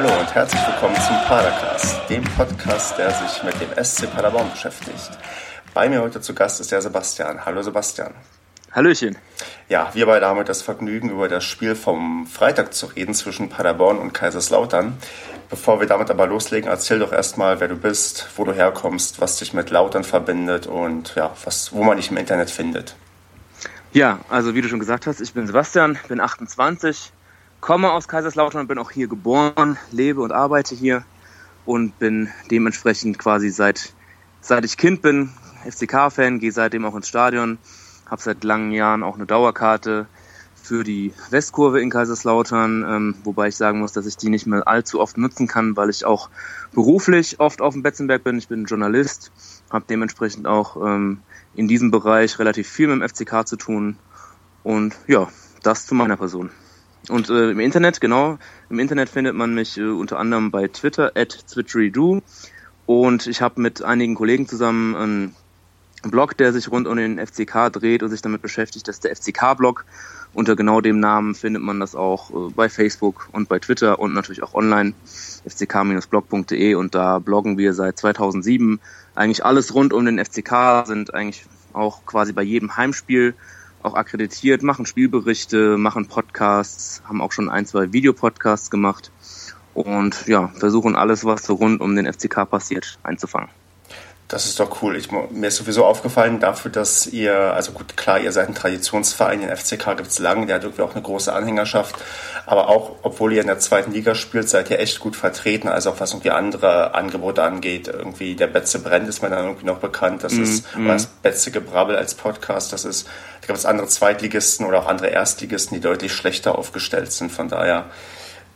Hallo und herzlich willkommen zum Padercast, dem Podcast, der sich mit dem SC Paderborn beschäftigt. Bei mir heute zu Gast ist der Sebastian. Hallo Sebastian. Hallöchen. Ja, wir beide haben heute das Vergnügen, über das Spiel vom Freitag zu reden zwischen Paderborn und Kaiserslautern. Bevor wir damit aber loslegen, erzähl doch erstmal, wer du bist, wo du herkommst, was dich mit Lautern verbindet und ja, was, wo man dich im Internet findet. Ja, also wie du schon gesagt hast, ich bin Sebastian, bin 28, komme aus Kaiserslautern und bin auch hier geboren, lebe und arbeite hier und bin dementsprechend quasi seit, seit ich Kind bin, FCK-Fan, gehe seitdem auch ins Stadion, habe seit langen Jahren auch eine Dauerkarte für die Westkurve in Kaiserslautern, ähm, wobei ich sagen muss, dass ich die nicht mehr allzu oft nutzen kann, weil ich auch beruflich oft auf dem Betzenberg bin. Ich bin Journalist, habe dementsprechend auch ähm, in diesem Bereich relativ viel mit dem FCK zu tun. Und ja, das zu meiner Person. Und äh, im Internet, genau, im Internet findet man mich äh, unter anderem bei Twitter, at Twitcheridoo. Und ich habe mit einigen Kollegen zusammen einen Blog, der sich rund um den FCK dreht und sich damit beschäftigt. Das ist der FCK-Blog. Unter genau dem Namen findet man das auch äh, bei Facebook und bei Twitter und natürlich auch online fck-blog.de und da bloggen wir seit 2007 eigentlich alles rund um den FCK, sind eigentlich auch quasi bei jedem Heimspiel auch akkreditiert, machen Spielberichte, machen Podcasts, haben auch schon ein, zwei Videopodcasts gemacht und ja, versuchen alles, was so rund um den FCK passiert, einzufangen. Das ist doch cool. Ich, mir ist sowieso aufgefallen dafür, dass ihr, also gut, klar, ihr seid ein Traditionsverein, den FCK gibt es lange, der hat irgendwie auch eine große Anhängerschaft. Aber auch, obwohl ihr in der zweiten Liga spielt, seid ihr echt gut vertreten. Also auch was irgendwie andere Angebote angeht. Irgendwie der Betze brennt ist mir dann irgendwie noch bekannt. Das mm, ist mm. das Betze Gebrabbel als Podcast. Das ist, da gibt es andere Zweitligisten oder auch andere Erstligisten, die deutlich schlechter aufgestellt sind. Von daher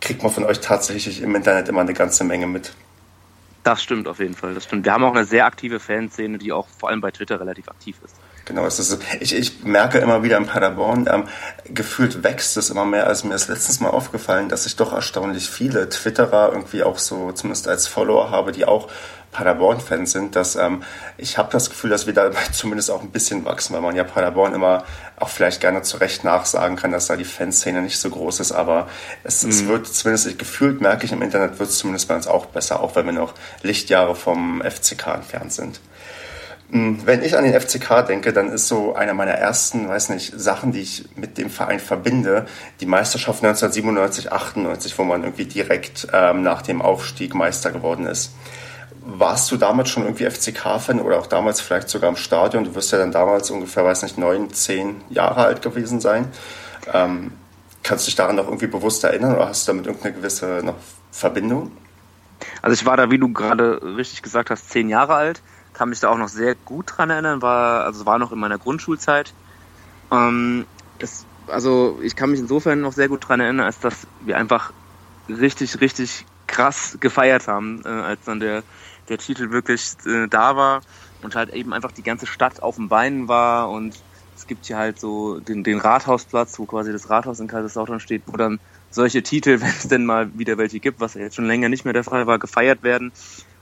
kriegt man von euch tatsächlich im Internet immer eine ganze Menge mit. Das stimmt auf jeden Fall. Das stimmt. Wir haben auch eine sehr aktive Fanszene, die auch vor allem bei Twitter relativ aktiv ist. Genau, es ist, ich, ich merke immer wieder in Paderborn, ähm, gefühlt wächst es immer mehr. Also mir ist letztens mal aufgefallen, dass ich doch erstaunlich viele Twitterer irgendwie auch so zumindest als Follower habe, die auch Paderborn-Fans sind, dass ähm, ich habe das Gefühl, dass wir da zumindest auch ein bisschen wachsen, weil man ja Paderborn immer auch vielleicht gerne zu Recht nachsagen kann, dass da die Fanszene nicht so groß ist, aber es, mhm. es wird zumindest gefühlt, merke ich im Internet, wird es zumindest bei uns auch besser, auch weil wir noch Lichtjahre vom FCK entfernt sind. Hm, wenn ich an den FCK denke, dann ist so einer meiner ersten, weiß nicht, Sachen, die ich mit dem Verein verbinde, die Meisterschaft 1997, 98, wo man irgendwie direkt ähm, nach dem Aufstieg Meister geworden ist. Warst du damals schon irgendwie FCK-Fan oder auch damals vielleicht sogar im Stadion? Du wirst ja dann damals ungefähr, weiß nicht, neun, zehn Jahre alt gewesen sein. Ähm, kannst du dich daran noch irgendwie bewusst erinnern oder hast du damit irgendeine gewisse noch Verbindung? Also ich war da, wie du gerade richtig gesagt hast, zehn Jahre alt, kann mich da auch noch sehr gut dran erinnern, war, also war noch in meiner Grundschulzeit. Ähm, es, also ich kann mich insofern noch sehr gut dran erinnern, als dass wir einfach richtig, richtig krass gefeiert haben, äh, als dann der der Titel wirklich äh, da war und halt eben einfach die ganze Stadt auf den Beinen war und es gibt hier halt so den, den Rathausplatz, wo quasi das Rathaus in Kaiserslautern steht, wo dann solche Titel, wenn es denn mal wieder welche gibt, was jetzt schon länger nicht mehr der Fall war, gefeiert werden.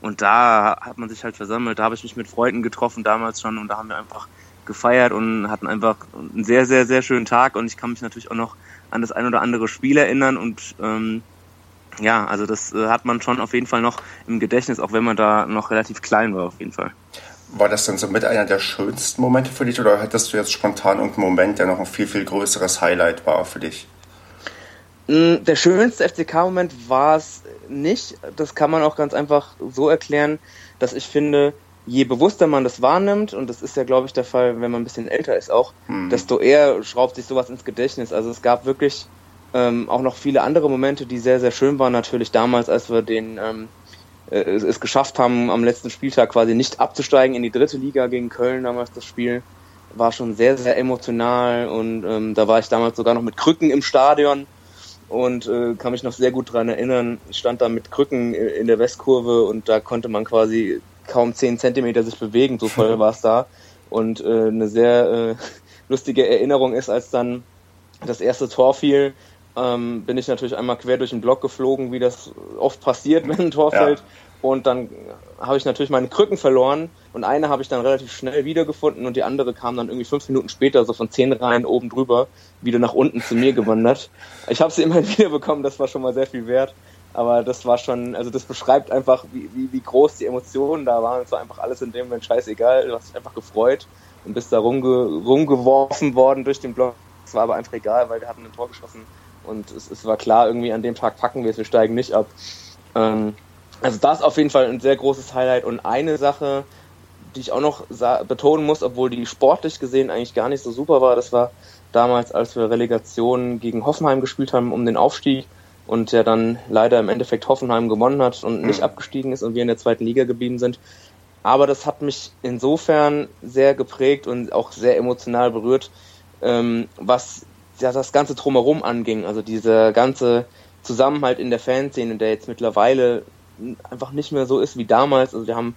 Und da hat man sich halt versammelt, da habe ich mich mit Freunden getroffen damals schon und da haben wir einfach gefeiert und hatten einfach einen sehr, sehr, sehr schönen Tag und ich kann mich natürlich auch noch an das ein oder andere Spiel erinnern und ähm, ja, also das äh, hat man schon auf jeden Fall noch im Gedächtnis, auch wenn man da noch relativ klein war, auf jeden Fall. War das denn so mit einer der schönsten Momente für dich oder hattest du jetzt spontan irgendeinen Moment, der noch ein viel, viel größeres Highlight war für dich? Mm, der schönste FCK-Moment war es nicht. Das kann man auch ganz einfach so erklären, dass ich finde, je bewusster man das wahrnimmt, und das ist ja, glaube ich, der Fall, wenn man ein bisschen älter ist auch, hm. desto eher schraubt sich sowas ins Gedächtnis. Also es gab wirklich ähm, auch noch viele andere Momente, die sehr, sehr schön waren. Natürlich damals, als wir den ähm, äh, es geschafft haben, am letzten Spieltag quasi nicht abzusteigen in die dritte Liga gegen Köln, damals das Spiel, war schon sehr, sehr emotional und ähm, da war ich damals sogar noch mit Krücken im Stadion und äh, kann mich noch sehr gut dran erinnern. Ich stand da mit Krücken in der Westkurve und da konnte man quasi kaum zehn Zentimeter sich bewegen, so voll war es da. Und äh, eine sehr äh, lustige Erinnerung ist, als dann das erste Tor fiel, ähm, bin ich natürlich einmal quer durch den Block geflogen, wie das oft passiert, wenn ein Tor ja. fällt. Und dann habe ich natürlich meine Krücken verloren und eine habe ich dann relativ schnell wiedergefunden und die andere kam dann irgendwie fünf Minuten später, so von zehn Reihen oben drüber, wieder nach unten zu mir gewandert. Ich habe sie immerhin wiederbekommen, das war schon mal sehr viel wert. Aber das war schon, also das beschreibt einfach, wie, wie, wie groß die Emotionen da waren. Es war einfach alles in dem Moment scheißegal. Du hast dich einfach gefreut und bist da rumge rumgeworfen worden durch den Block. Es war aber einfach egal, weil wir hatten ein Tor geschossen und es, es war klar, irgendwie an dem Tag packen wir es, wir steigen nicht ab. Ähm, also das auf jeden Fall ein sehr großes Highlight und eine Sache, die ich auch noch betonen muss, obwohl die sportlich gesehen eigentlich gar nicht so super war, das war damals, als wir Relegation gegen Hoffenheim gespielt haben um den Aufstieg und der dann leider im Endeffekt Hoffenheim gewonnen hat und nicht mhm. abgestiegen ist und wir in der zweiten Liga geblieben sind. Aber das hat mich insofern sehr geprägt und auch sehr emotional berührt, ähm, was ja, das ganze drumherum anging. Also dieser ganze Zusammenhalt in der Fanszene, der jetzt mittlerweile einfach nicht mehr so ist wie damals. Also wir haben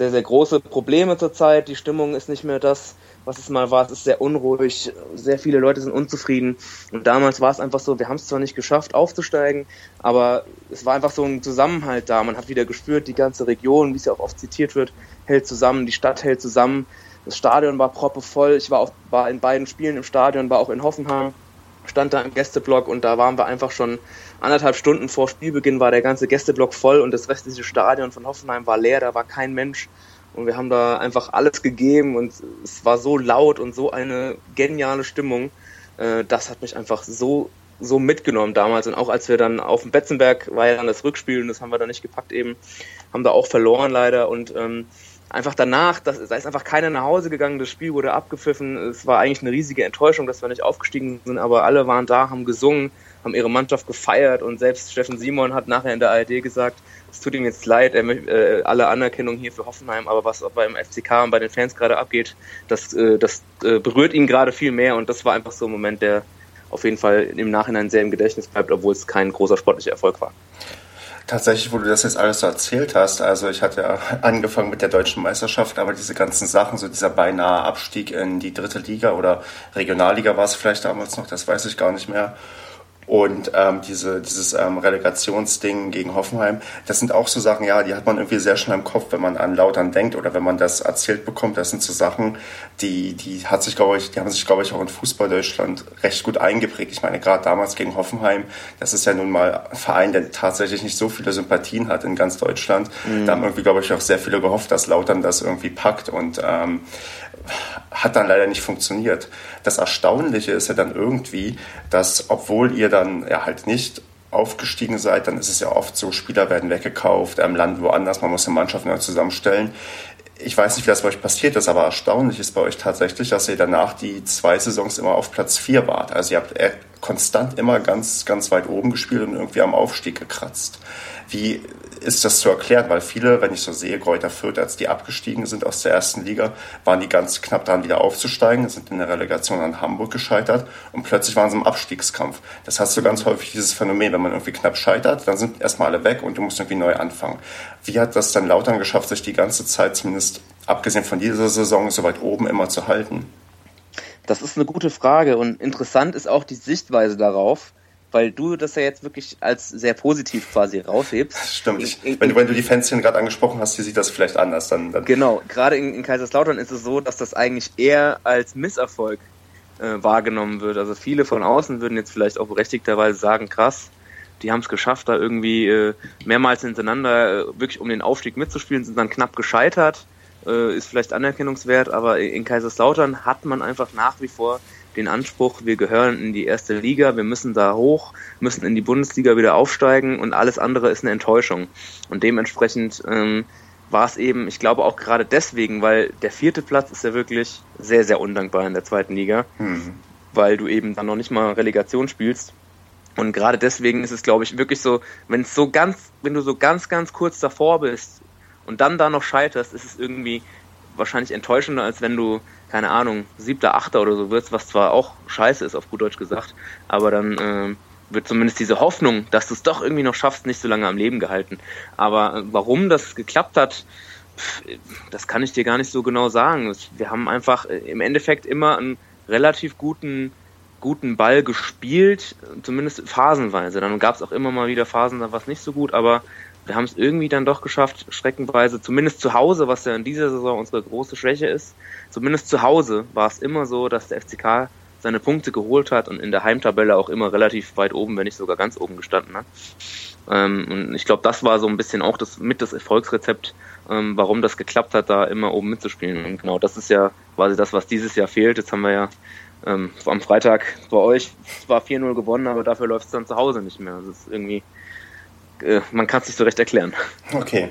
sehr, sehr große Probleme zurzeit. Die Stimmung ist nicht mehr das, was es mal war. Es ist sehr unruhig. Sehr viele Leute sind unzufrieden. Und damals war es einfach so, wir haben es zwar nicht geschafft, aufzusteigen, aber es war einfach so ein Zusammenhalt da. Man hat wieder gespürt, die ganze Region, wie es ja auch oft zitiert wird, hält zusammen, die Stadt hält zusammen. Das Stadion war proppevoll. Ich war, auch, war in beiden Spielen im Stadion, war auch in Hoffenheim, stand da im Gästeblock und da waren wir einfach schon anderthalb Stunden vor Spielbeginn war der ganze Gästeblock voll und das restliche Stadion von Hoffenheim war leer, da war kein Mensch. Und wir haben da einfach alles gegeben und es war so laut und so eine geniale Stimmung. Äh, das hat mich einfach so, so mitgenommen damals. Und auch als wir dann auf dem Betzenberg war ja dann das Rückspiel und das haben wir dann nicht gepackt eben, haben da auch verloren leider und ähm, einfach danach, das, da ist einfach keiner nach Hause gegangen, das Spiel wurde abgepfiffen. Es war eigentlich eine riesige Enttäuschung, dass wir nicht aufgestiegen sind, aber alle waren da, haben gesungen, haben ihre Mannschaft gefeiert und selbst Steffen Simon hat nachher in der ARD gesagt, es tut ihm jetzt leid, er möchte äh, alle Anerkennung hier für Hoffenheim, aber was beim FCK und bei den Fans gerade abgeht, das, äh, das äh, berührt ihn gerade viel mehr und das war einfach so ein Moment, der auf jeden Fall im Nachhinein sehr im Gedächtnis bleibt, obwohl es kein großer sportlicher Erfolg war. Tatsächlich, wo du das jetzt alles so erzählt hast, also ich hatte ja angefangen mit der deutschen Meisterschaft, aber diese ganzen Sachen, so dieser beinahe Abstieg in die dritte Liga oder Regionalliga war es vielleicht damals noch, das weiß ich gar nicht mehr. Und ähm, diese, dieses ähm, Relegationsding gegen Hoffenheim, das sind auch so Sachen, ja, die hat man irgendwie sehr schnell im Kopf, wenn man an Lautern denkt oder wenn man das erzählt bekommt. Das sind so Sachen, die, die hat sich, glaube ich, die haben sich, glaube ich, auch in Fußball Deutschland recht gut eingeprägt. Ich meine, gerade damals gegen Hoffenheim, das ist ja nun mal ein Verein, der tatsächlich nicht so viele Sympathien hat in ganz Deutschland. Mhm. Da haben irgendwie, glaube ich, auch sehr viele gehofft, dass Lautern das irgendwie packt und ähm, hat dann leider nicht funktioniert. Das Erstaunliche ist ja dann irgendwie, dass obwohl ihr dann ja halt nicht aufgestiegen seid, dann ist es ja oft so, Spieler werden weggekauft, im Land woanders, man muss eine Mannschaft neu zusammenstellen. Ich weiß nicht, wie das bei euch passiert ist, aber erstaunlich ist bei euch tatsächlich, dass ihr danach die zwei Saisons immer auf Platz vier wart. Also ihr habt konstant immer ganz, ganz weit oben gespielt und irgendwie am Aufstieg gekratzt. Wie ist das zu erklären, weil viele, wenn ich so sehe, Kräuter Fürth, als die abgestiegen sind aus der ersten Liga, waren die ganz knapp daran, wieder aufzusteigen, sind in der Relegation an Hamburg gescheitert und plötzlich waren sie im Abstiegskampf. Das hast du ganz häufig dieses Phänomen, wenn man irgendwie knapp scheitert, dann sind erstmal alle weg und du musst irgendwie neu anfangen. Wie hat das dann Lautern geschafft, sich die ganze Zeit, zumindest abgesehen von dieser Saison, so weit oben immer zu halten? Das ist eine gute Frage und interessant ist auch die Sichtweise darauf weil du das ja jetzt wirklich als sehr positiv quasi raushebst. Stimmt. Ich, wenn, du, wenn du die Fanszene gerade angesprochen hast, die sieht das vielleicht anders. Dann, dann genau, gerade in, in, Kaiserslautern ist es so, dass das eigentlich eher als Misserfolg äh, wahrgenommen wird. Also viele von außen würden jetzt vielleicht auch berechtigterweise sagen, krass, die haben es geschafft, da irgendwie äh, mehrmals hintereinander äh, wirklich um den Aufstieg mitzuspielen, sind dann knapp gescheitert, äh, ist vielleicht anerkennungswert, aber in Kaiserslautern hat man einfach nach wie vor den Anspruch, wir gehören in die erste Liga, wir müssen da hoch, müssen in die Bundesliga wieder aufsteigen und alles andere ist eine Enttäuschung. Und dementsprechend ähm, war es eben, ich glaube auch gerade deswegen, weil der vierte Platz ist ja wirklich sehr, sehr undankbar in der zweiten Liga, mhm. weil du eben dann noch nicht mal Relegation spielst. Und gerade deswegen ist es, glaube ich, wirklich so, wenn es so ganz, wenn du so ganz, ganz kurz davor bist und dann da noch scheiterst, ist es irgendwie wahrscheinlich enttäuschender, als wenn du keine Ahnung, siebter, achter oder so wird, was zwar auch scheiße ist, auf gut Deutsch gesagt, aber dann äh, wird zumindest diese Hoffnung, dass du es doch irgendwie noch schaffst, nicht so lange am Leben gehalten. Aber äh, warum das geklappt hat, das kann ich dir gar nicht so genau sagen. Wir haben einfach äh, im Endeffekt immer einen relativ guten guten Ball gespielt, zumindest phasenweise. Dann gab es auch immer mal wieder Phasen, da war es nicht so gut, aber wir haben es irgendwie dann doch geschafft, schreckenweise, zumindest zu Hause, was ja in dieser Saison unsere große Schwäche ist, zumindest zu Hause war es immer so, dass der FCK seine Punkte geholt hat und in der Heimtabelle auch immer relativ weit oben, wenn nicht sogar ganz oben gestanden hat. Ähm, und ich glaube, das war so ein bisschen auch das mit das Erfolgsrezept, ähm, warum das geklappt hat, da immer oben mitzuspielen. Und genau, das ist ja quasi das, was dieses Jahr fehlt. Jetzt haben wir ja ähm, am Freitag bei euch zwar 4-0 gewonnen, aber dafür läuft es dann zu Hause nicht mehr. Das ist irgendwie, äh, man kann es nicht so recht erklären. Okay.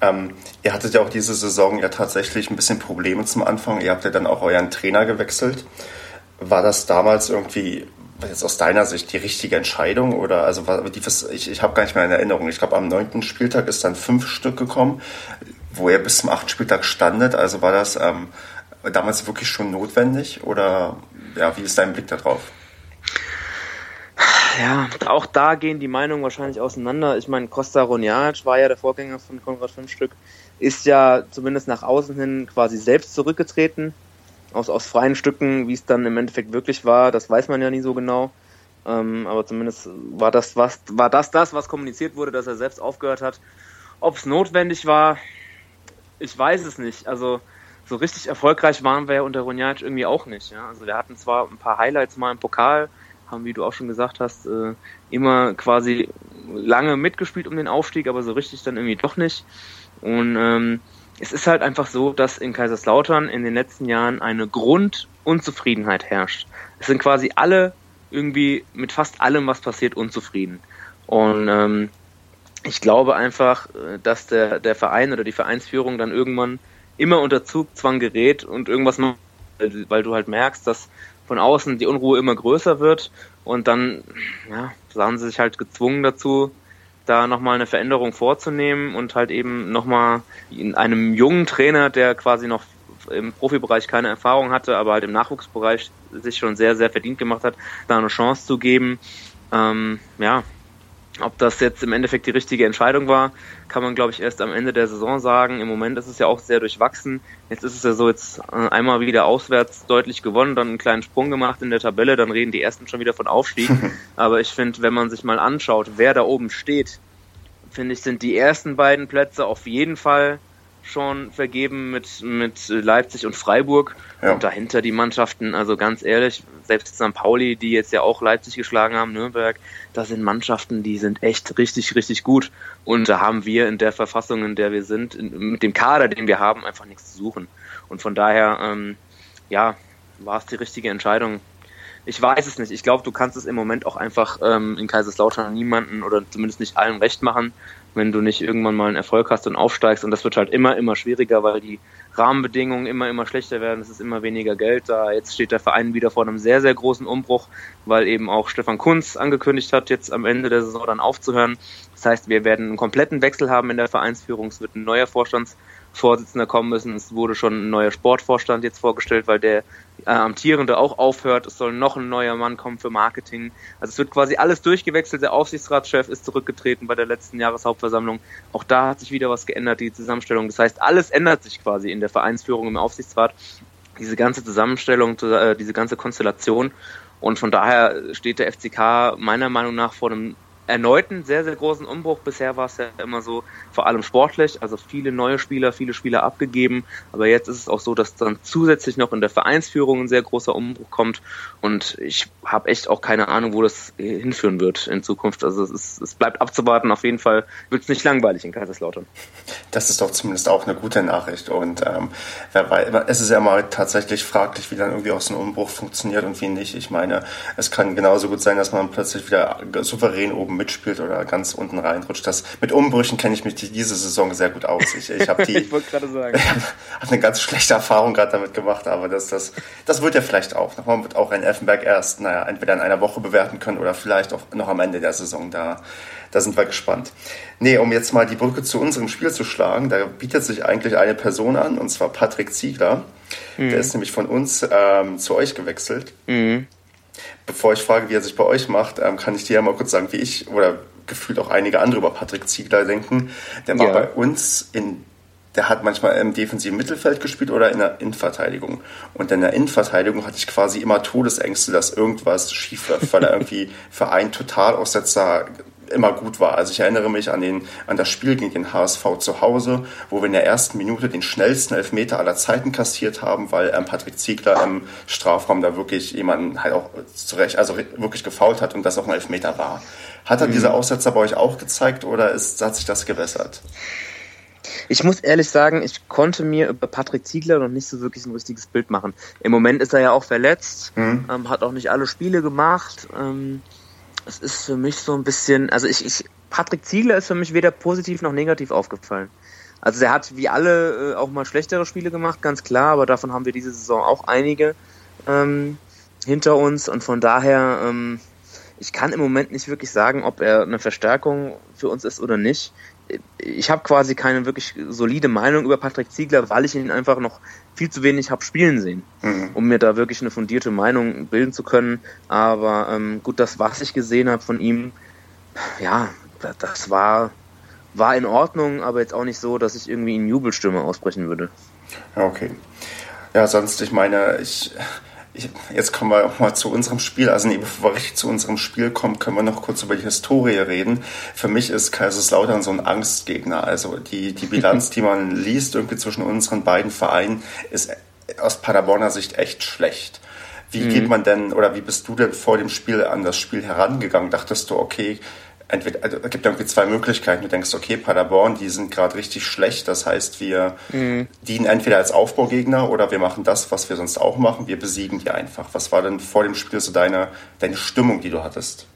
Ähm, ihr hattet ja auch diese Saison ja tatsächlich ein bisschen Probleme zum Anfang. Ihr habt ja dann auch euren Trainer gewechselt. War das damals irgendwie jetzt aus deiner Sicht die richtige Entscheidung oder also die, ich, ich habe gar nicht mehr in Erinnerung. Ich glaube, am neunten Spieltag ist dann fünf Stück gekommen, wo er bis zum achten Spieltag standet. Also war das ähm, damals wirklich schon notwendig oder ja, wie ist dein Blick darauf? Ja, auch da gehen die Meinungen wahrscheinlich auseinander. Ich meine, Costa Roniac war ja der Vorgänger von Konrad Fünfstück, ist ja zumindest nach außen hin quasi selbst zurückgetreten aus, aus freien Stücken, wie es dann im Endeffekt wirklich war, das weiß man ja nie so genau. Ähm, aber zumindest war das, was, war das das, was kommuniziert wurde, dass er selbst aufgehört hat. Ob es notwendig war, ich weiß es nicht. Also so richtig erfolgreich waren wir ja unter Ronjac irgendwie auch nicht. Ja? Also wir hatten zwar ein paar Highlights mal im Pokal, haben, wie du auch schon gesagt hast, äh, immer quasi lange mitgespielt um den Aufstieg, aber so richtig dann irgendwie doch nicht. Und ähm, es ist halt einfach so, dass in Kaiserslautern in den letzten Jahren eine Grundunzufriedenheit herrscht. Es sind quasi alle irgendwie mit fast allem, was passiert, unzufrieden. Und ähm, ich glaube einfach, äh, dass der, der Verein oder die Vereinsführung dann irgendwann immer unter Zugzwang gerät und irgendwas macht, weil du halt merkst, dass von außen die Unruhe immer größer wird und dann ja, sahen sie sich halt gezwungen dazu, da nochmal eine Veränderung vorzunehmen und halt eben nochmal einem jungen Trainer, der quasi noch im Profibereich keine Erfahrung hatte, aber halt im Nachwuchsbereich sich schon sehr, sehr verdient gemacht hat, da eine Chance zu geben. Ähm, ja, ob das jetzt im Endeffekt die richtige Entscheidung war, kann man, glaube ich, erst am Ende der Saison sagen. Im Moment ist es ja auch sehr durchwachsen. Jetzt ist es ja so, jetzt äh, einmal wieder auswärts deutlich gewonnen, dann einen kleinen Sprung gemacht in der Tabelle, dann reden die ersten schon wieder von Aufstieg. Aber ich finde, wenn man sich mal anschaut, wer da oben steht, finde ich, sind die ersten beiden Plätze auf jeden Fall schon vergeben mit, mit Leipzig und Freiburg. Ja. Und dahinter die Mannschaften, also ganz ehrlich, selbst St. Pauli, die jetzt ja auch Leipzig geschlagen haben, Nürnberg, da sind Mannschaften, die sind echt richtig, richtig gut. Und da haben wir in der Verfassung, in der wir sind, in, mit dem Kader, den wir haben, einfach nichts zu suchen. Und von daher, ähm, ja, war es die richtige Entscheidung. Ich weiß es nicht. Ich glaube, du kannst es im Moment auch einfach ähm, in Kaiserslautern niemanden oder zumindest nicht allen recht machen wenn du nicht irgendwann mal einen Erfolg hast und aufsteigst. Und das wird halt immer, immer schwieriger, weil die Rahmenbedingungen immer, immer schlechter werden. Es ist immer weniger Geld da. Jetzt steht der Verein wieder vor einem sehr, sehr großen Umbruch, weil eben auch Stefan Kunz angekündigt hat, jetzt am Ende der Saison dann aufzuhören. Das heißt, wir werden einen kompletten Wechsel haben in der Vereinsführung. Es wird ein neuer Vorstandsvorsitzender kommen müssen. Es wurde schon ein neuer Sportvorstand jetzt vorgestellt, weil der äh, Amtierende auch aufhört. Es soll noch ein neuer Mann kommen für Marketing. Also es wird quasi alles durchgewechselt. Der Aufsichtsratschef ist zurückgetreten bei der letzten Jahreshauptversammlung. Auch da hat sich wieder was geändert, die Zusammenstellung. Das heißt, alles ändert sich quasi in der Vereinsführung im Aufsichtsrat. Diese ganze Zusammenstellung, äh, diese ganze Konstellation. Und von daher steht der FCK meiner Meinung nach vor einem erneuten sehr, sehr großen Umbruch. Bisher war es ja immer so, vor allem sportlich, also viele neue Spieler, viele Spieler abgegeben. Aber jetzt ist es auch so, dass dann zusätzlich noch in der Vereinsführung ein sehr großer Umbruch kommt. Und ich habe echt auch keine Ahnung, wo das hinführen wird in Zukunft. Also es, ist, es bleibt abzuwarten. Auf jeden Fall wird es nicht langweilig in Kaiserslautern. Das ist doch zumindest auch eine gute Nachricht. Und ähm, wer weiß, es ist ja mal tatsächlich fraglich, wie dann irgendwie auch so ein Umbruch funktioniert und wie nicht. Ich meine, es kann genauso gut sein, dass man plötzlich wieder souverän oben mitspielt oder ganz unten reinrutscht. Das, mit Umbrüchen kenne ich mich diese Saison sehr gut aus. Ich, ich habe die, ich wollte gerade sagen, habe eine ganz schlechte Erfahrung gerade damit gemacht, aber das, das, das wird ja vielleicht auch. Man wird auch ein Elfenberg erst, naja, entweder in einer Woche bewerten können oder vielleicht auch noch am Ende der Saison. Da, da sind wir gespannt. Nee, um jetzt mal die Brücke zu unserem Spiel zu schlagen, da bietet sich eigentlich eine Person an, und zwar Patrick Ziegler. Mhm. Der ist nämlich von uns ähm, zu euch gewechselt. Mhm. Bevor ich frage, wie er sich bei euch macht, ähm, kann ich dir ja mal kurz sagen, wie ich oder gefühlt auch einige andere über Patrick Ziegler denken. Der war ja. bei uns in der hat manchmal im defensiven Mittelfeld gespielt oder in der Innenverteidigung. Und in der Innenverteidigung hatte ich quasi immer Todesängste, dass irgendwas schief läuft, weil er irgendwie für einen Totalaussetzer immer gut war. Also ich erinnere mich an, den, an das Spiel gegen den HSV zu Hause, wo wir in der ersten Minute den schnellsten Elfmeter aller Zeiten kassiert haben, weil ähm, Patrick Ziegler im Strafraum da wirklich jemanden halt auch zurecht, also wirklich gefault hat und das auch ein Elfmeter war. Hat er mhm. diese Aussetzer bei euch auch gezeigt oder ist, hat sich das gewässert? Ich muss ehrlich sagen, ich konnte mir über Patrick Ziegler noch nicht so wirklich ein richtiges Bild machen. Im Moment ist er ja auch verletzt, mhm. ähm, hat auch nicht alle Spiele gemacht. Ähm, es ist für mich so ein bisschen, also ich, ich, Patrick Ziegler ist für mich weder positiv noch negativ aufgefallen. Also der hat wie alle äh, auch mal schlechtere Spiele gemacht, ganz klar, aber davon haben wir diese Saison auch einige ähm, hinter uns und von daher, ähm, ich kann im Moment nicht wirklich sagen, ob er eine Verstärkung für uns ist oder nicht ich habe quasi keine wirklich solide Meinung über Patrick Ziegler, weil ich ihn einfach noch viel zu wenig habe spielen sehen, mhm. um mir da wirklich eine fundierte Meinung bilden zu können. Aber ähm, gut, das, was ich gesehen habe von ihm, ja, das war, war in Ordnung, aber jetzt auch nicht so, dass ich irgendwie in Jubelstimme ausbrechen würde. Ja, okay. Ja, sonst, ich meine, ich, ich, jetzt kommen wir auch mal zu unserem Spiel. Also nee, bevor wir richtig zu unserem Spiel kommen, können wir noch kurz über die Historie reden. Für mich ist Kaiserslautern so ein Angstgegner. Also die, die Bilanz, die man liest irgendwie zwischen unseren beiden Vereinen, ist aus Paderborner Sicht echt schlecht. Wie mhm. geht man denn oder wie bist du denn vor dem Spiel an das Spiel herangegangen? Dachtest du, okay, entweder, also, es gibt irgendwie zwei Möglichkeiten. Du denkst, okay, Paderborn, die sind gerade richtig schlecht. Das heißt, wir mhm. dienen entweder als Aufbaugegner oder wir machen das, was wir sonst auch machen. Wir besiegen die einfach. Was war denn vor dem Spiel so deine, deine Stimmung, die du hattest?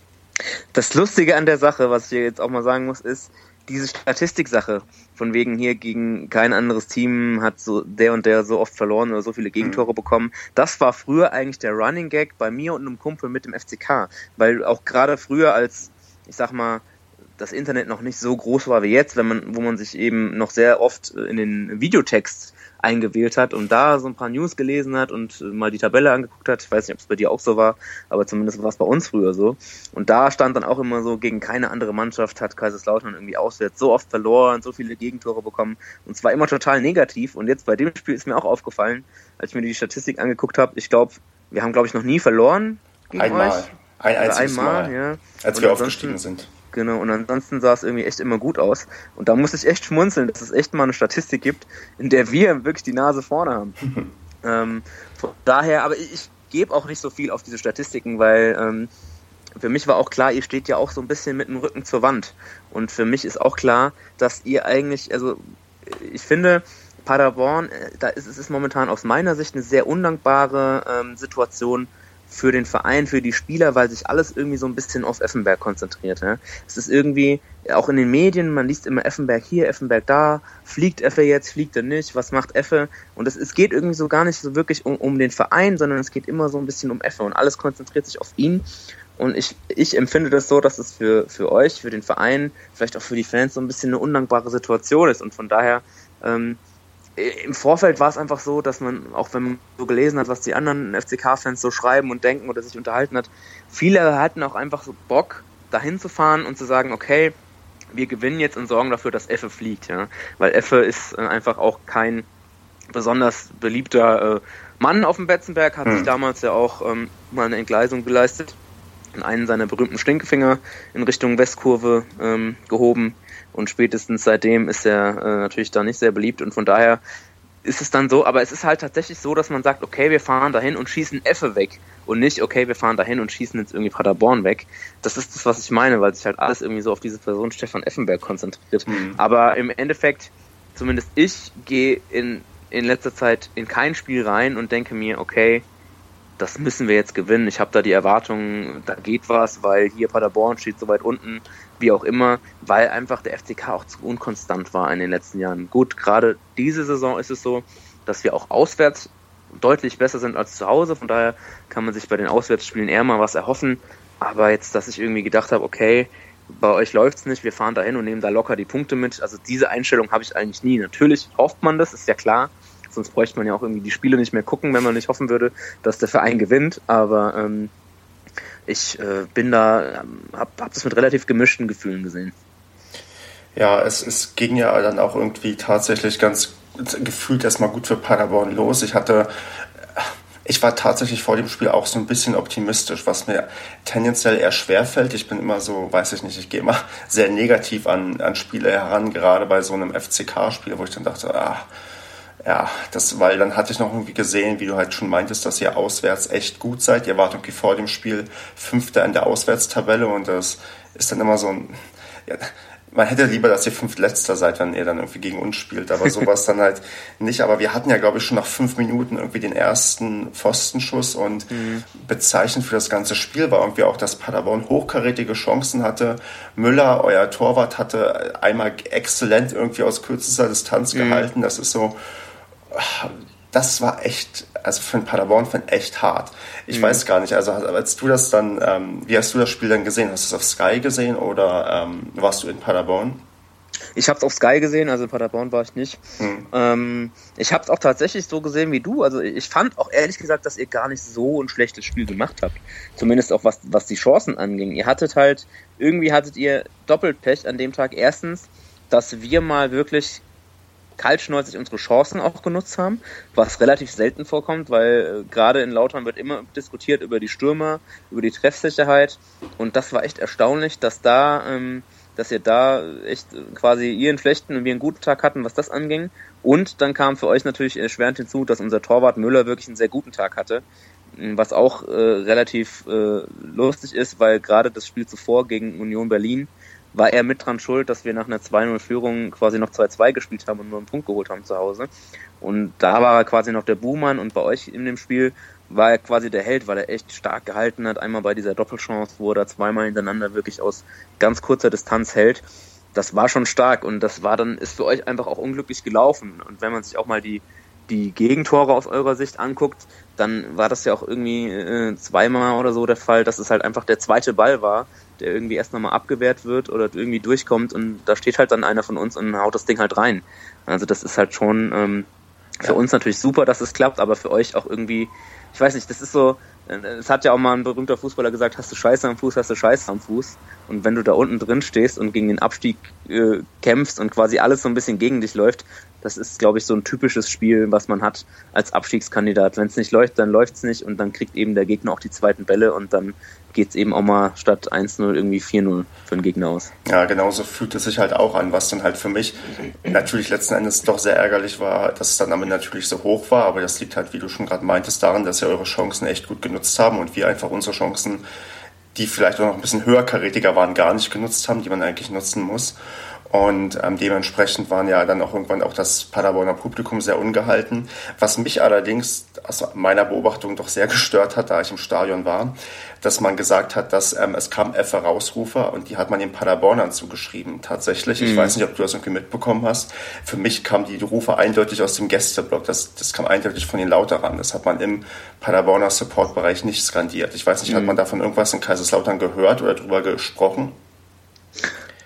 Das Lustige an der Sache, was ich jetzt auch mal sagen muss, ist, diese Statistiksache, von wegen hier gegen kein anderes Team hat so der und der so oft verloren oder so viele Gegentore mhm. bekommen. Das war früher eigentlich der Running Gag bei mir und einem Kumpel mit dem FCK, weil auch gerade früher als ich sag mal, das Internet noch nicht so groß war wie jetzt, wenn man, wo man sich eben noch sehr oft in den Videotext eingewählt hat und da so ein paar News gelesen hat und mal die Tabelle angeguckt hat. Ich weiß nicht, ob es bei dir auch so war, aber zumindest war es bei uns früher so. Und da stand dann auch immer so, gegen keine andere Mannschaft hat Kaiserslautern irgendwie auswärts so oft verloren, so viele Gegentore bekommen. Und zwar immer total negativ. Und jetzt bei dem Spiel ist mir auch aufgefallen, als ich mir die Statistik angeguckt habe, ich glaube, wir haben, glaube ich, noch nie verloren gegen Einmal. euch. Ein einziges einmal, Mal, ja. als und wir aufgestiegen sind. Genau, und ansonsten sah es irgendwie echt immer gut aus. Und da muss ich echt schmunzeln, dass es echt mal eine Statistik gibt, in der wir wirklich die Nase vorne haben. ähm, von daher, aber ich, ich gebe auch nicht so viel auf diese Statistiken, weil ähm, für mich war auch klar, ihr steht ja auch so ein bisschen mit dem Rücken zur Wand. Und für mich ist auch klar, dass ihr eigentlich, also ich finde, Paderborn, äh, da ist es ist momentan aus meiner Sicht eine sehr undankbare ähm, Situation, für den Verein, für die Spieler, weil sich alles irgendwie so ein bisschen auf Effenberg konzentriert. Ja? Es ist irgendwie, auch in den Medien, man liest immer Effenberg hier, Effenberg da, fliegt Effe jetzt, fliegt er nicht, was macht Effe? Und es, es geht irgendwie so gar nicht so wirklich um, um den Verein, sondern es geht immer so ein bisschen um Effe und alles konzentriert sich auf ihn. Und ich, ich empfinde das so, dass es für, für euch, für den Verein, vielleicht auch für die Fans so ein bisschen eine undankbare Situation ist. Und von daher ähm, im Vorfeld war es einfach so, dass man, auch wenn man so gelesen hat, was die anderen FCK-Fans so schreiben und denken oder sich unterhalten hat, viele hatten auch einfach so Bock, dahin zu fahren und zu sagen, okay, wir gewinnen jetzt und sorgen dafür, dass Effe fliegt, ja. Weil Effe ist äh, einfach auch kein besonders beliebter äh, Mann auf dem Betzenberg, hat mhm. sich damals ja auch ähm, mal eine Entgleisung geleistet und einen seiner berühmten Stinkefinger in Richtung Westkurve ähm, gehoben und spätestens seitdem ist er äh, natürlich da nicht sehr beliebt und von daher ist es dann so, aber es ist halt tatsächlich so, dass man sagt, okay, wir fahren dahin und schießen Effe weg und nicht, okay, wir fahren dahin und schießen jetzt irgendwie Paderborn weg. Das ist das, was ich meine, weil sich halt alles irgendwie so auf diese Person Stefan Effenberg konzentriert. Mhm. Aber im Endeffekt, zumindest ich gehe in, in letzter Zeit in kein Spiel rein und denke mir, okay, das müssen wir jetzt gewinnen. Ich habe da die Erwartung, da geht was, weil hier Paderborn steht so weit unten, wie auch immer, weil einfach der FCK auch zu unkonstant war in den letzten Jahren. Gut, gerade diese Saison ist es so, dass wir auch auswärts deutlich besser sind als zu Hause. Von daher kann man sich bei den Auswärtsspielen eher mal was erhoffen. Aber jetzt, dass ich irgendwie gedacht habe, okay, bei euch läuft's nicht, wir fahren dahin und nehmen da locker die Punkte mit. Also diese Einstellung habe ich eigentlich nie. Natürlich hofft man das, ist ja klar. Sonst bräuchte man ja auch irgendwie die Spiele nicht mehr gucken, wenn man nicht hoffen würde, dass der Verein gewinnt. Aber ähm, ich äh, bin da, ähm, habe hab das mit relativ gemischten Gefühlen gesehen. Ja, es, es ging ja dann auch irgendwie tatsächlich ganz gefühlt erstmal gut für Paderborn los. Ich hatte ich, ich war tatsächlich vor dem Spiel auch so ein bisschen optimistisch, was mir tendenziell eher schwer fällt. Ich bin immer so, weiß ich nicht, ich gehe immer sehr negativ an, an Spiele heran, gerade bei so einem FCK-Spiel, wo ich dann dachte, ah, ja, das, weil dann hatte ich noch irgendwie gesehen, wie du halt schon meintest, dass ihr auswärts echt gut seid. Ihr wart irgendwie vor dem Spiel Fünfter in der Auswärtstabelle und das ist dann immer so ein, ja, man hätte lieber, dass ihr Fünftletzter seid, wenn ihr dann irgendwie gegen uns spielt, aber sowas dann halt nicht. Aber wir hatten ja, glaube ich, schon nach fünf Minuten irgendwie den ersten Pfostenschuss und mhm. bezeichnend für das ganze Spiel war irgendwie auch, dass Paderborn hochkarätige Chancen hatte. Müller, euer Torwart, hatte einmal exzellent irgendwie aus kürzester Distanz mhm. gehalten. Das ist so, das war echt, also für einen Paderborn-Fan echt hart. Ich mhm. weiß gar nicht, also als du das dann, ähm, wie hast du das Spiel dann gesehen? Hast du es auf Sky gesehen oder ähm, warst du in Paderborn? Ich habe es auf Sky gesehen, also in Paderborn war ich nicht. Mhm. Ähm, ich habe es auch tatsächlich so gesehen wie du. Also ich fand auch ehrlich gesagt, dass ihr gar nicht so ein schlechtes Spiel gemacht habt. Zumindest auch was, was die Chancen anging. Ihr hattet halt, irgendwie hattet ihr doppelt Pech an dem Tag. Erstens, dass wir mal wirklich kaltschnäuzig unsere Chancen auch genutzt haben, was relativ selten vorkommt, weil äh, gerade in Lautern wird immer diskutiert über die Stürmer, über die Treffsicherheit und das war echt erstaunlich, dass da, ähm, dass ihr da echt quasi ihr einen schlechten und wir einen guten Tag hatten, was das anging. Und dann kam für euch natürlich erschwerend hinzu, dass unser Torwart Müller wirklich einen sehr guten Tag hatte, was auch äh, relativ äh, lustig ist, weil gerade das Spiel zuvor gegen Union Berlin war er mit dran schuld, dass wir nach einer 2-0-Führung quasi noch 2-2 gespielt haben und nur einen Punkt geholt haben zu Hause. Und da war er quasi noch der Buhmann und bei euch in dem Spiel war er quasi der Held, weil er echt stark gehalten hat. Einmal bei dieser Doppelchance, wo er da zweimal hintereinander wirklich aus ganz kurzer Distanz hält. Das war schon stark und das war dann, ist für euch einfach auch unglücklich gelaufen. Und wenn man sich auch mal die, die Gegentore aus eurer Sicht anguckt, dann war das ja auch irgendwie äh, zweimal oder so der Fall, dass es halt einfach der zweite Ball war, der irgendwie erst nochmal abgewehrt wird oder irgendwie durchkommt und da steht halt dann einer von uns und haut das Ding halt rein. Also das ist halt schon ähm, für ja. uns natürlich super, dass es klappt, aber für euch auch irgendwie, ich weiß nicht, das ist so, äh, es hat ja auch mal ein berühmter Fußballer gesagt, hast du Scheiße am Fuß, hast du Scheiße am Fuß. Und wenn du da unten drin stehst und gegen den Abstieg äh, kämpfst und quasi alles so ein bisschen gegen dich läuft, das ist, glaube ich, so ein typisches Spiel, was man hat als Abstiegskandidat. Wenn es nicht läuft, dann läuft es nicht und dann kriegt eben der Gegner auch die zweiten Bälle und dann geht es eben auch mal statt 1-0 irgendwie 4-0 für den Gegner aus. Ja, genauso fühlt es sich halt auch an, was dann halt für mich natürlich letzten Endes doch sehr ärgerlich war, dass es dann damit natürlich so hoch war, aber das liegt halt, wie du schon gerade meintest, daran, dass ihr eure Chancen echt gut genutzt haben und wir einfach unsere Chancen, die vielleicht auch noch ein bisschen höherkarätiger waren, gar nicht genutzt haben, die man eigentlich nutzen muss. Und ähm, dementsprechend waren ja dann auch irgendwann auch das Paderborner Publikum sehr ungehalten. Was mich allerdings aus meiner Beobachtung doch sehr gestört hat, da ich im Stadion war, dass man gesagt hat, dass ähm, es kam F Herausrufer und die hat man den Paderbornern zugeschrieben. Tatsächlich, mhm. ich weiß nicht, ob du das irgendwie mitbekommen hast. Für mich kam die Rufe eindeutig aus dem Gästeblock. Das, das kam eindeutig von den Lauterern. Das hat man im Paderborner Supportbereich nicht skandiert. Ich weiß nicht, mhm. hat man davon irgendwas in Kaiserslautern gehört oder drüber gesprochen?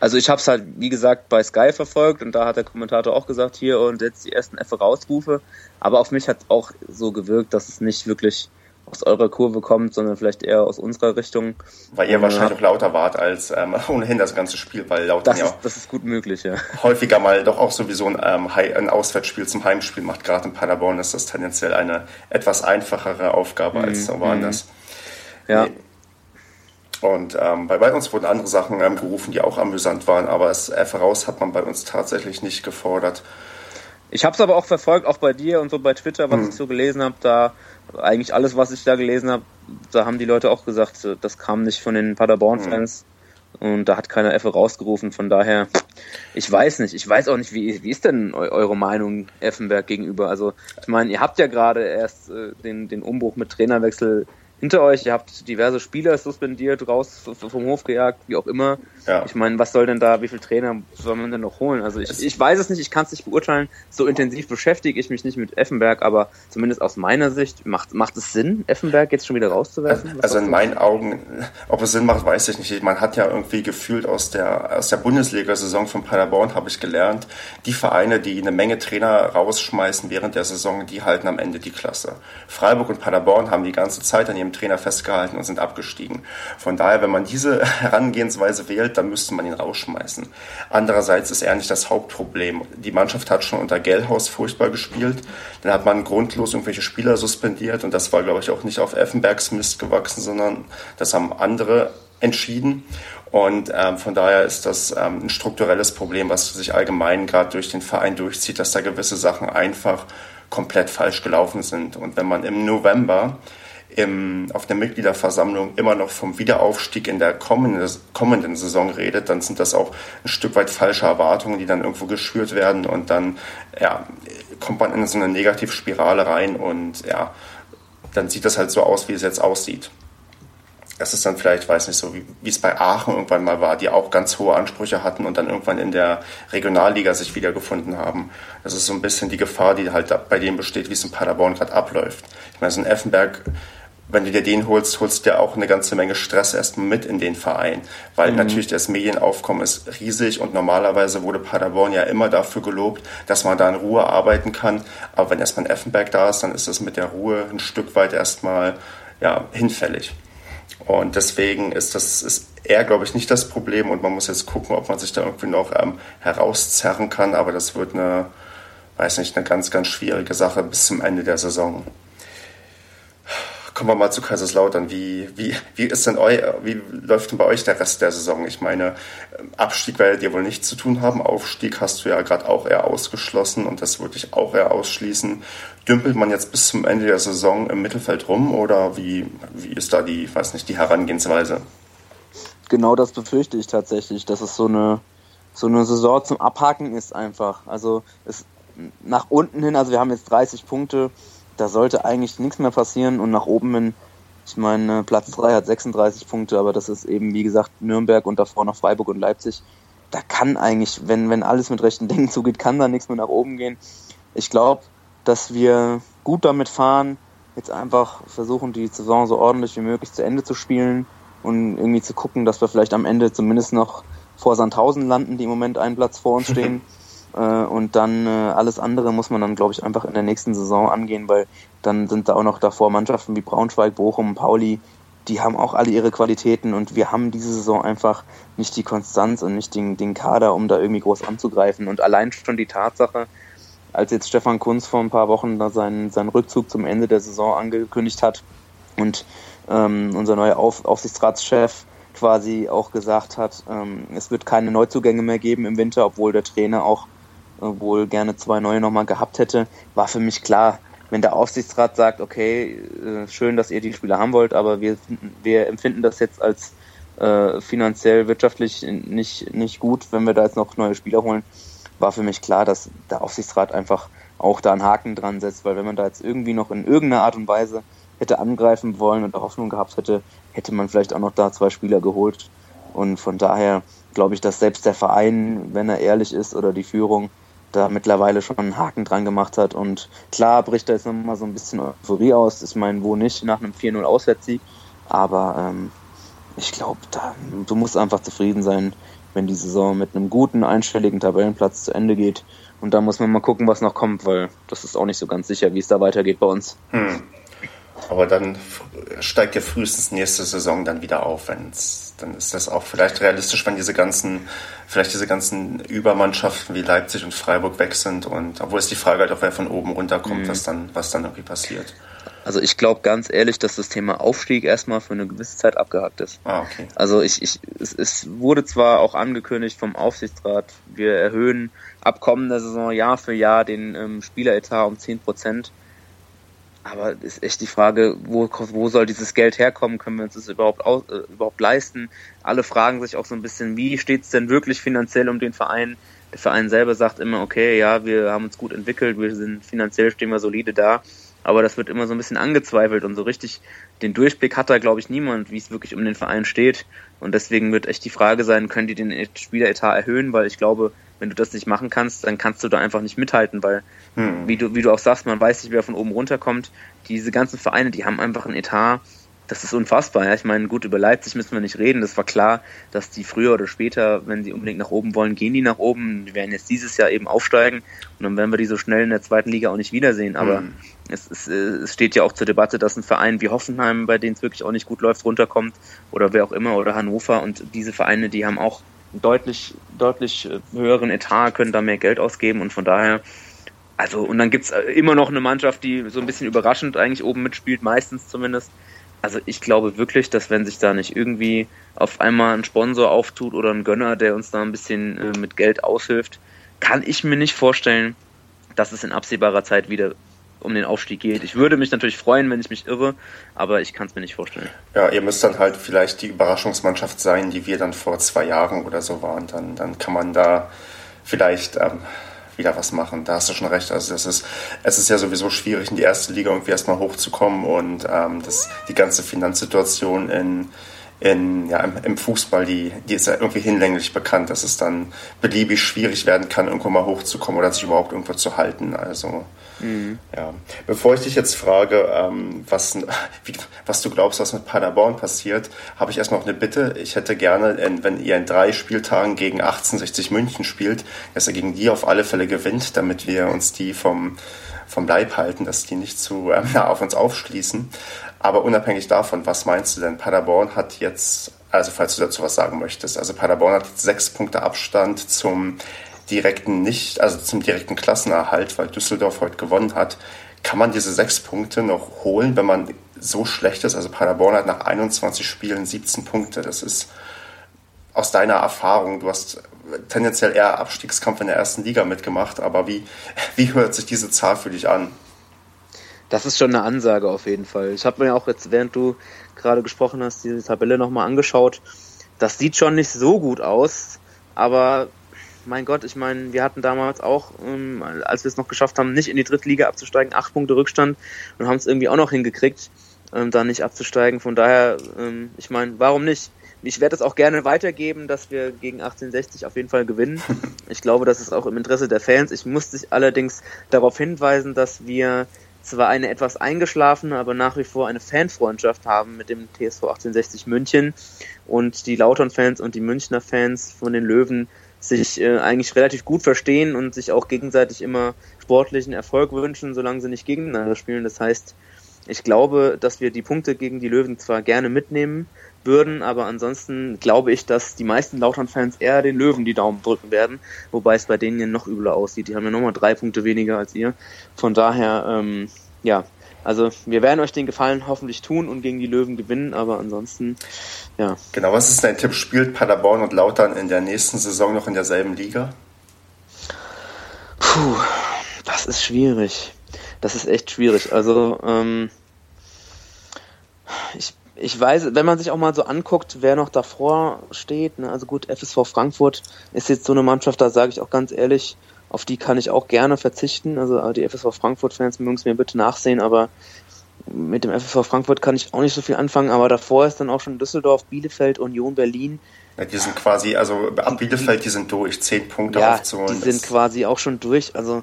Also ich habe es halt, wie gesagt, bei Sky verfolgt und da hat der Kommentator auch gesagt, hier und jetzt die ersten F rausrufe. Aber auf mich hat es auch so gewirkt, dass es nicht wirklich aus eurer Kurve kommt, sondern vielleicht eher aus unserer Richtung. Weil ihr wahrscheinlich noch lauter wart als ähm, ohnehin das ganze Spiel, weil lauter das, ja ist, das ist gut möglich, ja. Häufiger mal doch auch sowieso ein, ähm, ein Auswärtsspiel zum Heimspiel macht. Gerade in Paderborn ist das tendenziell eine etwas einfachere Aufgabe als mhm. woanders. Ja. Nee. Und ähm, bei, bei uns wurden andere Sachen ähm, gerufen, die auch amüsant waren, aber das F heraus hat man bei uns tatsächlich nicht gefordert. Ich habe es aber auch verfolgt, auch bei dir und so bei Twitter, was hm. ich so gelesen habe, da eigentlich alles, was ich da gelesen habe, da haben die Leute auch gesagt, das kam nicht von den Paderborn-Fans hm. und da hat keiner F rausgerufen. Von daher, ich weiß nicht, ich weiß auch nicht, wie, wie ist denn eure Meinung Effenberg gegenüber? Also ich meine, ihr habt ja gerade erst äh, den, den Umbruch mit Trainerwechsel hinter euch. Ihr habt diverse Spieler suspendiert, raus vom Hof gejagt, wie auch immer. Ja. Ich meine, was soll denn da, wie viele Trainer soll man denn noch holen? Also ich, ich weiß es nicht, ich kann es nicht beurteilen. So intensiv beschäftige ich mich nicht mit Effenberg, aber zumindest aus meiner Sicht macht, macht es Sinn, Effenberg jetzt schon wieder rauszuwerfen? Was also in meinen Augen, ob es Sinn macht, weiß ich nicht. Man hat ja irgendwie gefühlt aus der, aus der Bundesliga-Saison von Paderborn, habe ich gelernt, die Vereine, die eine Menge Trainer rausschmeißen während der Saison, die halten am Ende die Klasse. Freiburg und Paderborn haben die ganze Zeit an ihrem dem Trainer festgehalten und sind abgestiegen. Von daher, wenn man diese Herangehensweise wählt, dann müsste man ihn rausschmeißen. Andererseits ist er nicht das Hauptproblem. Die Mannschaft hat schon unter Gellhaus furchtbar gespielt. Dann hat man grundlos irgendwelche Spieler suspendiert und das war, glaube ich, auch nicht auf Effenbergs Mist gewachsen, sondern das haben andere entschieden. Und ähm, von daher ist das ähm, ein strukturelles Problem, was sich allgemein gerade durch den Verein durchzieht, dass da gewisse Sachen einfach komplett falsch gelaufen sind. Und wenn man im November im, auf der Mitgliederversammlung immer noch vom Wiederaufstieg in der kommenden, kommenden Saison redet, dann sind das auch ein Stück weit falsche Erwartungen, die dann irgendwo geschürt werden und dann ja, kommt man in so eine Negativspirale rein und ja, dann sieht das halt so aus, wie es jetzt aussieht das ist dann vielleicht, weiß nicht so, wie, wie es bei Aachen irgendwann mal war, die auch ganz hohe Ansprüche hatten und dann irgendwann in der Regionalliga sich wiedergefunden haben. Das ist so ein bisschen die Gefahr, die halt bei denen besteht, wie es in Paderborn gerade abläuft. Ich meine, so ein Effenberg, wenn du dir den holst, holst du dir auch eine ganze Menge Stress erstmal mit in den Verein, weil mhm. natürlich das Medienaufkommen ist riesig und normalerweise wurde Paderborn ja immer dafür gelobt, dass man da in Ruhe arbeiten kann. Aber wenn erstmal ein Effenberg da ist, dann ist das mit der Ruhe ein Stück weit erstmal ja, hinfällig. Und deswegen ist das ist eher, glaube ich, nicht das Problem. Und man muss jetzt gucken, ob man sich da irgendwie noch ähm, herauszerren kann. Aber das wird eine, weiß nicht, eine ganz, ganz schwierige Sache bis zum Ende der Saison. Kommen wir mal zu Kaiserslautern. Wie, wie, wie ist denn eu, wie läuft denn bei euch der Rest der Saison? Ich meine, Abstieg werdet ihr wohl nichts zu tun haben. Aufstieg hast du ja gerade auch eher ausgeschlossen und das würde ich auch eher ausschließen. Dümpelt man jetzt bis zum Ende der Saison im Mittelfeld rum oder wie, wie ist da die, weiß nicht, die Herangehensweise? Genau das befürchte ich tatsächlich, dass es so eine, so eine Saison zum Abhaken ist einfach. Also es nach unten hin, also wir haben jetzt 30 Punkte, da sollte eigentlich nichts mehr passieren und nach oben hin, ich meine, Platz 3 hat 36 Punkte, aber das ist eben, wie gesagt, Nürnberg und davor noch Freiburg und Leipzig. Da kann eigentlich, wenn, wenn alles mit rechten Dingen zugeht, kann da nichts mehr nach oben gehen. Ich glaube, dass wir gut damit fahren, jetzt einfach versuchen, die Saison so ordentlich wie möglich zu Ende zu spielen und irgendwie zu gucken, dass wir vielleicht am Ende zumindest noch vor Sandhausen landen, die im Moment einen Platz vor uns stehen. Äh, und dann äh, alles andere muss man dann, glaube ich, einfach in der nächsten Saison angehen, weil dann sind da auch noch davor Mannschaften wie Braunschweig, Bochum, Pauli, die haben auch alle ihre Qualitäten und wir haben diese Saison einfach nicht die Konstanz und nicht den, den Kader, um da irgendwie groß anzugreifen. Und allein schon die Tatsache, als jetzt Stefan Kunz vor ein paar Wochen da seinen, seinen Rückzug zum Ende der Saison angekündigt hat und ähm, unser neuer Auf, Aufsichtsratschef quasi auch gesagt hat, ähm, es wird keine Neuzugänge mehr geben im Winter, obwohl der Trainer auch wohl gerne zwei neue nochmal gehabt hätte, war für mich klar, wenn der Aufsichtsrat sagt, okay, äh, schön, dass ihr die Spieler haben wollt, aber wir, wir empfinden das jetzt als äh, finanziell, wirtschaftlich nicht, nicht gut, wenn wir da jetzt noch neue Spieler holen, war für mich klar, dass der Aufsichtsrat einfach auch da einen Haken dran setzt, weil wenn man da jetzt irgendwie noch in irgendeiner Art und Weise hätte angreifen wollen und Hoffnung gehabt hätte, hätte man vielleicht auch noch da zwei Spieler geholt. Und von daher glaube ich, dass selbst der Verein, wenn er ehrlich ist, oder die Führung, da mittlerweile schon einen Haken dran gemacht hat. Und klar bricht da jetzt nochmal so ein bisschen Euphorie aus. Ich meine, wo nicht, nach einem 4-0 Auswärtssieg. Aber ähm, ich glaube, du musst einfach zufrieden sein, wenn die Saison mit einem guten, einstelligen Tabellenplatz zu Ende geht. Und da muss man mal gucken, was noch kommt, weil das ist auch nicht so ganz sicher, wie es da weitergeht bei uns. Hm. Aber dann steigt ja frühestens nächste Saison dann wieder auf, wenn es dann ist das auch vielleicht realistisch, wenn diese ganzen, vielleicht diese ganzen Übermannschaften wie Leipzig und Freiburg weg sind und obwohl es die Frage halt auch, wer von oben runterkommt, mhm. was dann, was dann irgendwie passiert. Also ich glaube ganz ehrlich, dass das Thema Aufstieg erstmal für eine gewisse Zeit abgehakt ist. Ah, okay. Also ich, ich, es, es wurde zwar auch angekündigt vom Aufsichtsrat, wir erhöhen ab kommender Saison Jahr für Jahr den ähm, Spieleretat um 10 Prozent. Aber ist echt die Frage, wo, wo soll dieses Geld herkommen? Können wir uns das überhaupt, aus, äh, überhaupt leisten? Alle fragen sich auch so ein bisschen, wie steht es denn wirklich finanziell um den Verein? Der Verein selber sagt immer, okay, ja, wir haben uns gut entwickelt, wir sind finanziell stehen wir solide da. Aber das wird immer so ein bisschen angezweifelt und so richtig den Durchblick hat da, glaube ich, niemand, wie es wirklich um den Verein steht. Und deswegen wird echt die Frage sein, können die den Spieleretat erhöhen? Weil ich glaube, wenn du das nicht machen kannst, dann kannst du da einfach nicht mithalten, weil, hm. wie, du, wie du auch sagst, man weiß nicht, wer von oben runterkommt. Diese ganzen Vereine, die haben einfach ein Etat, das ist unfassbar. Ja. Ich meine, gut, über Leipzig müssen wir nicht reden. Das war klar, dass die früher oder später, wenn sie unbedingt nach oben wollen, gehen die nach oben. Die werden jetzt dieses Jahr eben aufsteigen und dann werden wir die so schnell in der zweiten Liga auch nicht wiedersehen. Aber mhm. es, es, es steht ja auch zur Debatte, dass ein Verein wie Hoffenheim, bei denen es wirklich auch nicht gut läuft, runterkommt oder wer auch immer oder Hannover und diese Vereine, die haben auch deutlich, deutlich höheren Etat, können da mehr Geld ausgeben und von daher also, und dann gibt's immer noch eine Mannschaft, die so ein bisschen überraschend eigentlich oben mitspielt, meistens zumindest. Also ich glaube wirklich, dass wenn sich da nicht irgendwie auf einmal ein Sponsor auftut oder ein Gönner, der uns da ein bisschen äh, mit Geld aushilft, kann ich mir nicht vorstellen, dass es in absehbarer Zeit wieder um den Aufstieg geht. Ich würde mich natürlich freuen, wenn ich mich irre, aber ich kann es mir nicht vorstellen. Ja, ihr müsst dann halt vielleicht die Überraschungsmannschaft sein, die wir dann vor zwei Jahren oder so waren. Dann, dann kann man da vielleicht ähm, wieder was machen. Da hast du schon recht. Also das ist, es ist ja sowieso schwierig, in die erste Liga irgendwie erstmal hochzukommen und ähm, das, die ganze Finanzsituation in, in, ja, im, Fußball, die, die ist ja irgendwie hinlänglich bekannt, dass es dann beliebig schwierig werden kann, irgendwo mal hochzukommen oder sich überhaupt irgendwo zu halten. Also Mhm. Ja. Bevor ich dich jetzt frage, ähm, was, wie, was du glaubst, was mit Paderborn passiert, habe ich erstmal noch eine Bitte. Ich hätte gerne, wenn ihr in drei Spieltagen gegen 1860 München spielt, dass ihr gegen die auf alle Fälle gewinnt, damit wir uns die vom, vom Leib halten, dass die nicht zu äh, auf uns aufschließen. Aber unabhängig davon, was meinst du denn? Paderborn hat jetzt, also falls du dazu was sagen möchtest, also Paderborn hat jetzt sechs Punkte Abstand zum direkten nicht, also zum direkten Klassenerhalt, weil Düsseldorf heute gewonnen hat, kann man diese sechs Punkte noch holen, wenn man so schlecht ist. Also Paderborn hat nach 21 Spielen 17 Punkte. Das ist aus deiner Erfahrung, du hast tendenziell eher Abstiegskampf in der ersten Liga mitgemacht, aber wie, wie hört sich diese Zahl für dich an? Das ist schon eine Ansage auf jeden Fall. Ich habe mir auch jetzt, während du gerade gesprochen hast, diese Tabelle nochmal angeschaut. Das sieht schon nicht so gut aus, aber mein Gott, ich meine, wir hatten damals auch, ähm, als wir es noch geschafft haben, nicht in die dritte Liga abzusteigen, acht Punkte Rückstand und haben es irgendwie auch noch hingekriegt, ähm, da nicht abzusteigen. Von daher, ähm, ich meine, warum nicht? Ich werde es auch gerne weitergeben, dass wir gegen 1860 auf jeden Fall gewinnen. Ich glaube, das ist auch im Interesse der Fans. Ich muss dich allerdings darauf hinweisen, dass wir zwar eine etwas eingeschlafene, aber nach wie vor eine Fanfreundschaft haben mit dem TSV 1860 München und die Lautern-Fans und die Münchner Fans von den Löwen sich äh, eigentlich relativ gut verstehen und sich auch gegenseitig immer sportlichen Erfolg wünschen, solange sie nicht gegeneinander spielen. Das heißt, ich glaube, dass wir die Punkte gegen die Löwen zwar gerne mitnehmen würden, aber ansonsten glaube ich, dass die meisten Lautern-Fans eher den Löwen die Daumen drücken werden, wobei es bei denen ja noch übler aussieht. Die haben ja nochmal drei Punkte weniger als ihr. Von daher, ähm, ja, also wir werden euch den Gefallen hoffentlich tun und gegen die Löwen gewinnen, aber ansonsten, ja. Genau, was ist dein Tipp? Spielt Paderborn und Lautern in der nächsten Saison noch in derselben Liga? Puh, das ist schwierig. Das ist echt schwierig. Also, ähm, ich, ich weiß, wenn man sich auch mal so anguckt, wer noch davor steht, ne, also gut, FSV Frankfurt ist jetzt so eine Mannschaft, da sage ich auch ganz ehrlich, auf die kann ich auch gerne verzichten. Also die FSV Frankfurt-Fans mögen es mir bitte nachsehen, aber mit dem FSV Frankfurt kann ich auch nicht so viel anfangen, aber davor ist dann auch schon Düsseldorf, Bielefeld, Union Berlin. Ja, die sind quasi, also ab Bielefeld, die sind durch, zehn Punkte ja, aufzuholen. Die sind quasi auch schon durch, also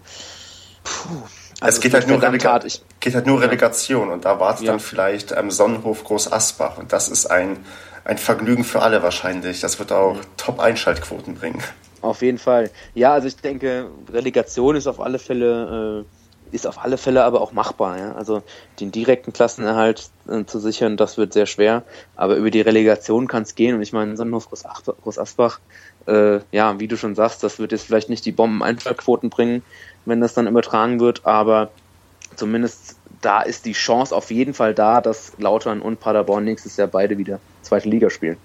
puh. Also es geht halt, nur Relega ich, geht halt nur Relegation und da wartet ja. dann vielleicht ähm, Sonnenhof Groß Asbach und das ist ein, ein Vergnügen für alle wahrscheinlich. Das wird auch Top-Einschaltquoten bringen. Auf jeden Fall. Ja, also ich denke, Relegation ist auf alle Fälle, äh, ist auf alle Fälle aber auch machbar. Ja? Also den direkten Klassenerhalt äh, zu sichern, das wird sehr schwer. Aber über die Relegation kann es gehen. Und ich meine, Sonnenhof Groß, Groß Asbach, äh, ja, wie du schon sagst, das wird jetzt vielleicht nicht die Bomben-Einschlagquoten bringen, wenn das dann übertragen wird, aber zumindest da ist die Chance auf jeden Fall da, dass Lautern und Paderborn nächstes Jahr beide wieder zweite Liga spielen.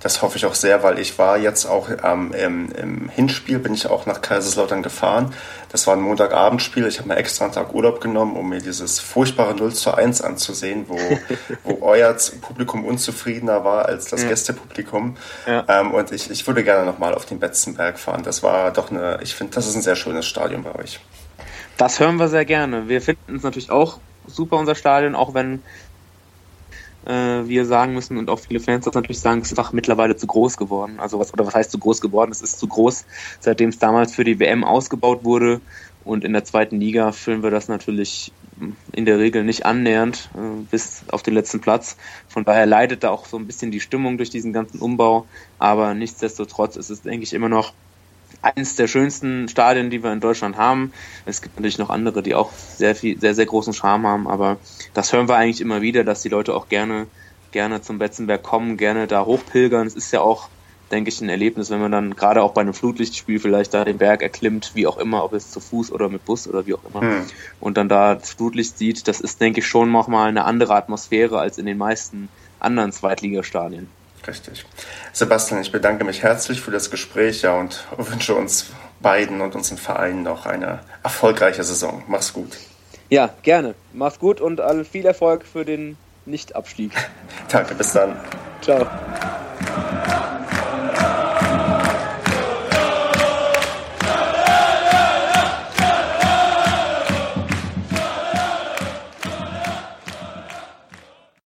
Das hoffe ich auch sehr, weil ich war jetzt auch ähm, im, im, Hinspiel, bin ich auch nach Kaiserslautern gefahren. Das war ein Montagabendspiel. Ich habe mir extra einen Tag Urlaub genommen, um mir dieses furchtbare 0 zu 1 anzusehen, wo, wo euer Publikum unzufriedener war als das ja. Gästepublikum. Ja. Ähm, und ich, ich würde gerne nochmal auf den Betzenberg fahren. Das war doch eine, ich finde, das ist ein sehr schönes Stadion bei euch. Das hören wir sehr gerne. Wir finden es natürlich auch super, unser Stadion, auch wenn äh, wir sagen müssen und auch viele Fans das natürlich sagen, es ist einfach mittlerweile zu groß geworden. Also was, oder was heißt zu groß geworden? Es ist zu groß, seitdem es damals für die WM ausgebaut wurde. Und in der zweiten Liga füllen wir das natürlich in der Regel nicht annähernd äh, bis auf den letzten Platz. Von daher leidet da auch so ein bisschen die Stimmung durch diesen ganzen Umbau. Aber nichtsdestotrotz ist es, denke ich, immer noch eines der schönsten Stadien, die wir in Deutschland haben. Es gibt natürlich noch andere, die auch sehr viel, sehr, sehr großen Charme haben, aber das hören wir eigentlich immer wieder, dass die Leute auch gerne, gerne zum Betzenberg kommen, gerne da hochpilgern. Es ist ja auch denke ich, ein Erlebnis, wenn man dann gerade auch bei einem Flutlichtspiel vielleicht da den Berg erklimmt, wie auch immer, ob es zu Fuß oder mit Bus oder wie auch immer, hm. und dann da das Flutlicht sieht, das ist, denke ich, schon nochmal eine andere Atmosphäre als in den meisten anderen Zweitligastadien. Richtig. Sebastian, ich bedanke mich herzlich für das Gespräch ja, und wünsche uns beiden und unseren Vereinen noch eine erfolgreiche Saison. Mach's gut. Ja, gerne. Mach's gut und viel Erfolg für den Nicht-Abstieg. Danke, bis dann. Ciao.